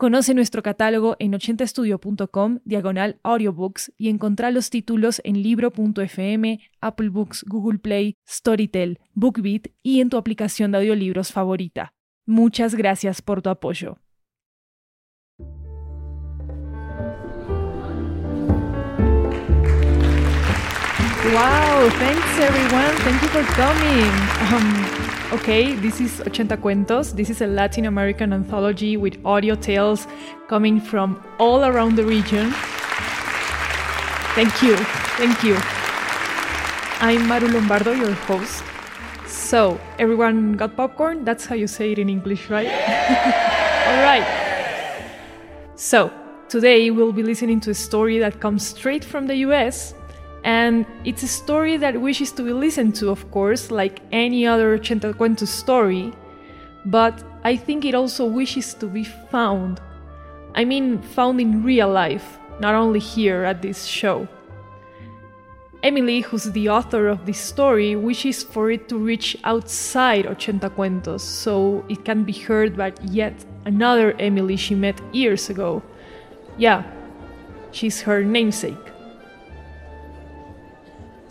Conoce nuestro catálogo en 80estudio.com, diagonal audiobooks, y encontrá los títulos en libro.fm, Apple Books, Google Play, Storytel, BookBeat y en tu aplicación de audiolibros favorita. Muchas gracias por tu apoyo. Wow, thanks everyone. Thank you for coming. Um, Okay, this is Ochenta Cuentos. This is a Latin American anthology with audio tales coming from all around the region. Thank you. Thank you. I'm Maru Lombardo, your host. So, everyone got popcorn? That's how you say it in English, right? all right. So, today we'll be listening to a story that comes straight from the US and it's a story that wishes to be listened to, of course, like any other Cuento story, but I think it also wishes to be found. I mean, found in real life, not only here at this show. Emily, who's the author of this story, wishes for it to reach outside Ochenta Cuentos so it can be heard by yet another Emily she met years ago. Yeah, she's her namesake.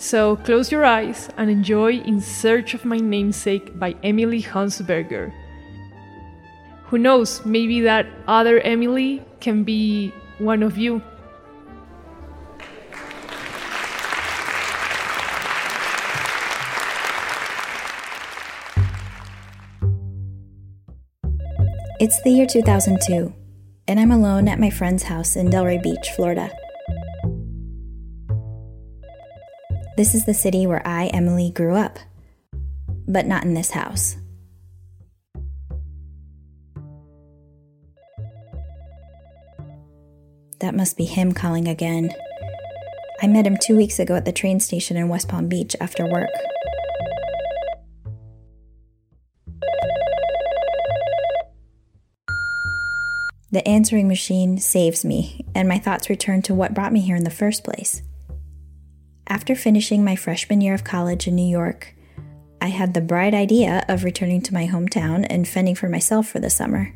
So close your eyes and enjoy In Search of My Namesake by Emily Hunsberger. Who knows, maybe that other Emily can be one of you. It's the year 2002, and I'm alone at my friend's house in Delray Beach, Florida. This is the city where I, Emily, grew up, but not in this house. That must be him calling again. I met him two weeks ago at the train station in West Palm Beach after work. The answering machine saves me, and my thoughts return to what brought me here in the first place. After finishing my freshman year of college in New York, I had the bright idea of returning to my hometown and fending for myself for the summer.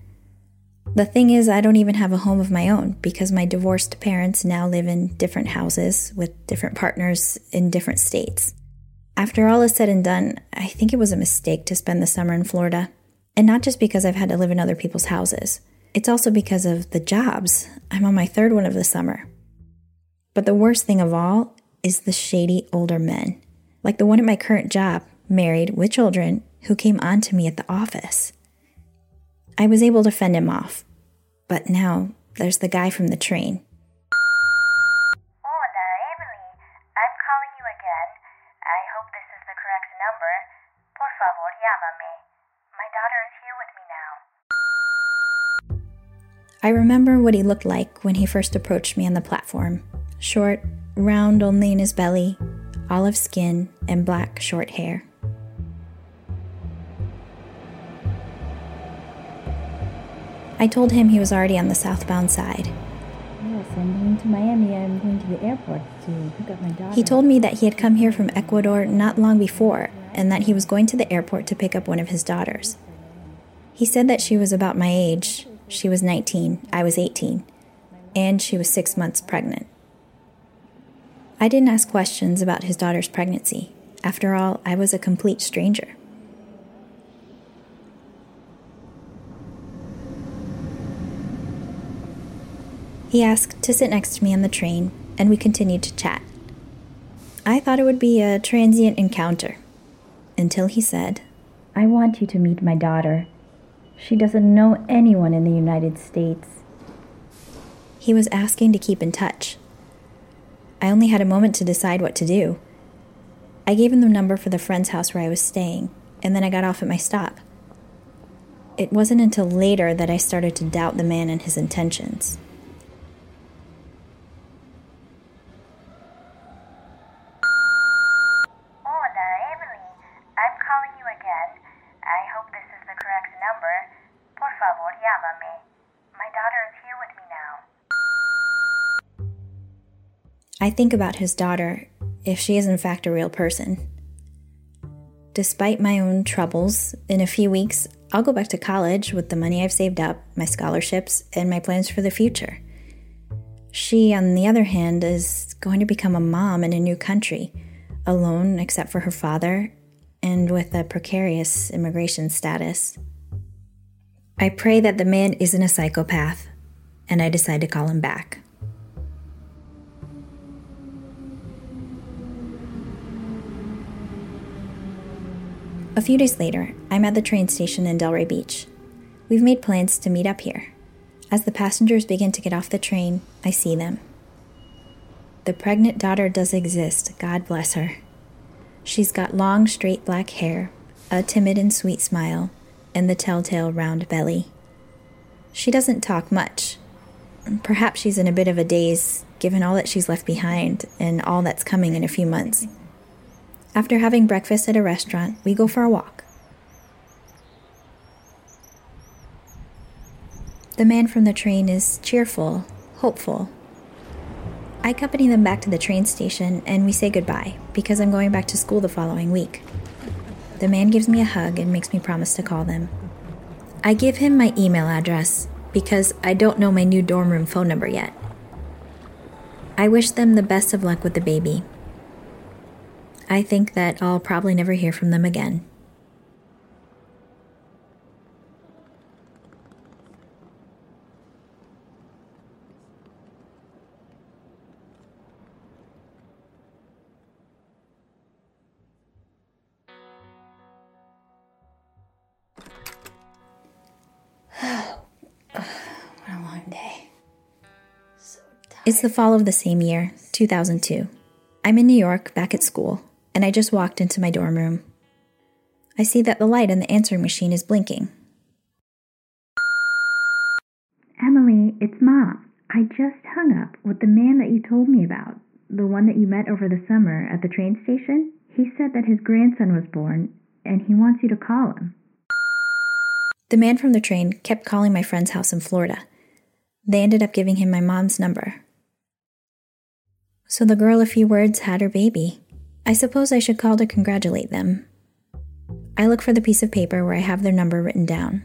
The thing is, I don't even have a home of my own because my divorced parents now live in different houses with different partners in different states. After all is said and done, I think it was a mistake to spend the summer in Florida. And not just because I've had to live in other people's houses, it's also because of the jobs. I'm on my third one of the summer. But the worst thing of all is the shady older men, like the one at my current job, married with children, who came on to me at the office. I was able to fend him off, but now there's the guy from the train. Hola, Emily. I'm calling you again. I hope this is the correct number. Por favor, llámame. My daughter is here with me now. I remember what he looked like when he first approached me on the platform short, round only in his belly, olive skin, and black short hair. I told him he was already on the southbound side. Yes, I'm going to Miami. I'm going to the airport to pick up my daughter. He told me that he had come here from Ecuador not long before and that he was going to the airport to pick up one of his daughters. He said that she was about my age. She was 19, I was 18, and she was six months pregnant. I didn't ask questions about his daughter's pregnancy. After all, I was a complete stranger. He asked to sit next to me on the train, and we continued to chat. I thought it would be a transient encounter until he said, I want you to meet my daughter. She doesn't know anyone in the United States. He was asking to keep in touch. I only had a moment to decide what to do. I gave him the number for the friend's house where I was staying, and then I got off at my stop. It wasn't until later that I started to doubt the man and his intentions. Hola, Emily. I'm calling you again. I hope this is the correct number. Por favor. My daughter I think about his daughter, if she is in fact a real person. Despite my own troubles, in a few weeks, I'll go back to college with the money I've saved up, my scholarships, and my plans for the future. She, on the other hand, is going to become a mom in a new country, alone except for her father, and with a precarious immigration status. I pray that the man isn't a psychopath, and I decide to call him back. A few days later, I'm at the train station in Delray Beach. We've made plans to meet up here. As the passengers begin to get off the train, I see them. The pregnant daughter does exist, God bless her. She's got long, straight black hair, a timid and sweet smile, and the telltale round belly. She doesn't talk much. Perhaps she's in a bit of a daze, given all that she's left behind and all that's coming in a few months. After having breakfast at a restaurant, we go for a walk. The man from the train is cheerful, hopeful. I accompany them back to the train station and we say goodbye because I'm going back to school the following week. The man gives me a hug and makes me promise to call them. I give him my email address because I don't know my new dorm room phone number yet. I wish them the best of luck with the baby. I think that I'll probably never hear from them again. What a long day. It's the fall of the same year, 2002. I'm in New York, back at school, and I just walked into my dorm room. I see that the light on the answering machine is blinking. Emily, it's Mom. I just hung up with the man that you told me about, the one that you met over the summer at the train station. He said that his grandson was born and he wants you to call him. The man from the train kept calling my friend's house in Florida. They ended up giving him my mom's number. So the girl, a few words, had her baby. I suppose I should call to congratulate them. I look for the piece of paper where I have their number written down.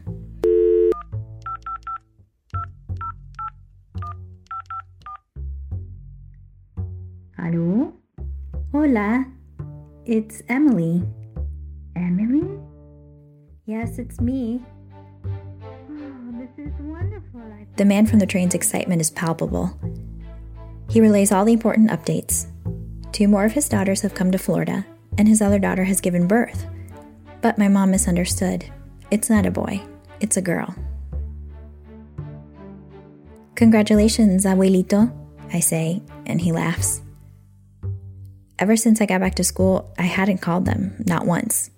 Hello? Hola, it's Emily. Emily? Yes, it's me. Oh, this is wonderful. The man from the train's excitement is palpable. He relays all the important updates. Two more of his daughters have come to Florida, and his other daughter has given birth. But my mom misunderstood. It's not a boy, it's a girl. Congratulations, abuelito, I say, and he laughs. Ever since I got back to school, I hadn't called them, not once.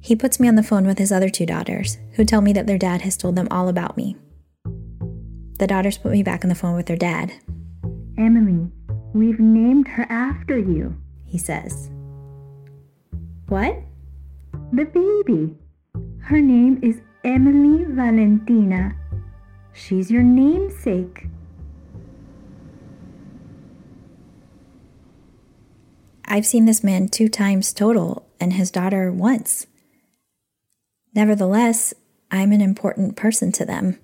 He puts me on the phone with his other two daughters, who tell me that their dad has told them all about me. The daughters put me back on the phone with their dad. Emily, we've named her after you. He says, What? The baby. Her name is Emily Valentina. She's your namesake. I've seen this man two times total and his daughter once. Nevertheless, I'm an important person to them.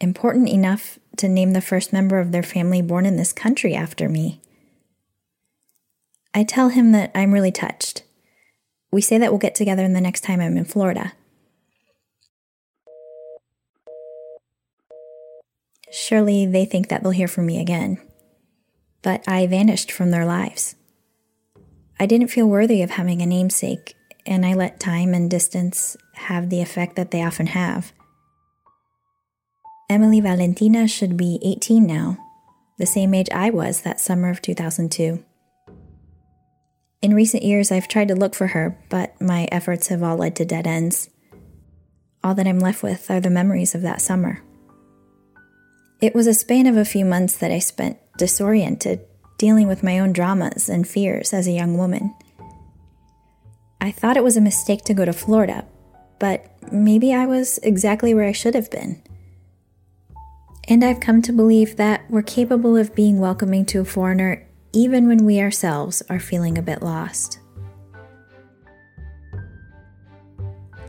Important enough to name the first member of their family born in this country after me. I tell him that I'm really touched. We say that we'll get together the next time I'm in Florida. Surely they think that they'll hear from me again. But I vanished from their lives. I didn't feel worthy of having a namesake, and I let time and distance have the effect that they often have. Emily Valentina should be 18 now, the same age I was that summer of 2002. In recent years, I've tried to look for her, but my efforts have all led to dead ends. All that I'm left with are the memories of that summer. It was a span of a few months that I spent disoriented, dealing with my own dramas and fears as a young woman. I thought it was a mistake to go to Florida, but maybe I was exactly where I should have been. And I've come to believe that we're capable of being welcoming to a foreigner even when we ourselves are feeling a bit lost.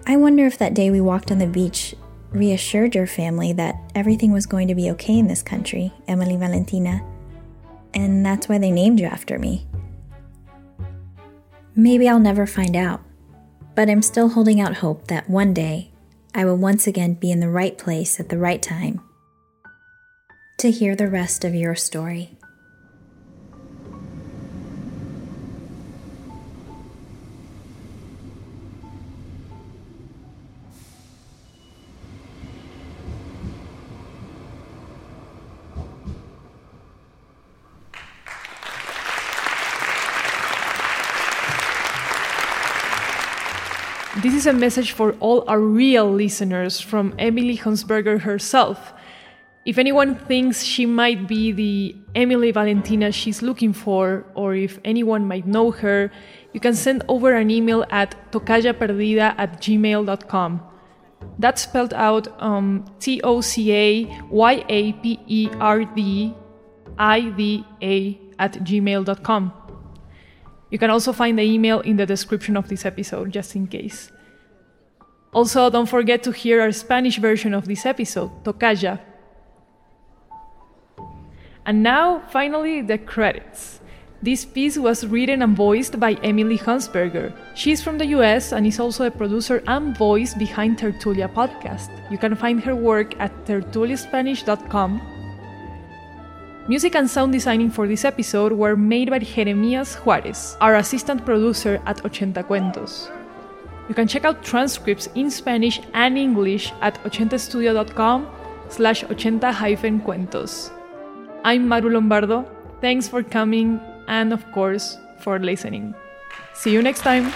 I wonder if that day we walked on the beach reassured your family that everything was going to be okay in this country, Emily Valentina, and that's why they named you after me. Maybe I'll never find out, but I'm still holding out hope that one day I will once again be in the right place at the right time to hear the rest of your story. This is a message for all our real listeners from Emily Hunsberger herself. If anyone thinks she might be the Emily Valentina she's looking for, or if anyone might know her, you can send over an email at tocayaperdida at gmail.com. That's spelled out um, T O C A Y A P E R D I D A at gmail.com. You can also find the email in the description of this episode, just in case. Also, don't forget to hear our Spanish version of this episode, Tocaya. And now, finally, the credits. This piece was written and voiced by Emily Hunsberger. She's from the US and is also a producer and voice behind Tertulia podcast. You can find her work at tertuliaspanish.com Music and sound designing for this episode were made by Jeremias Juarez, our assistant producer at Ochenta Cuentos. You can check out transcripts in Spanish and English at ochentastudio.com slash ochenta-cuentos. I'm Maru Lombardo. Thanks for coming and, of course, for listening. See you next time.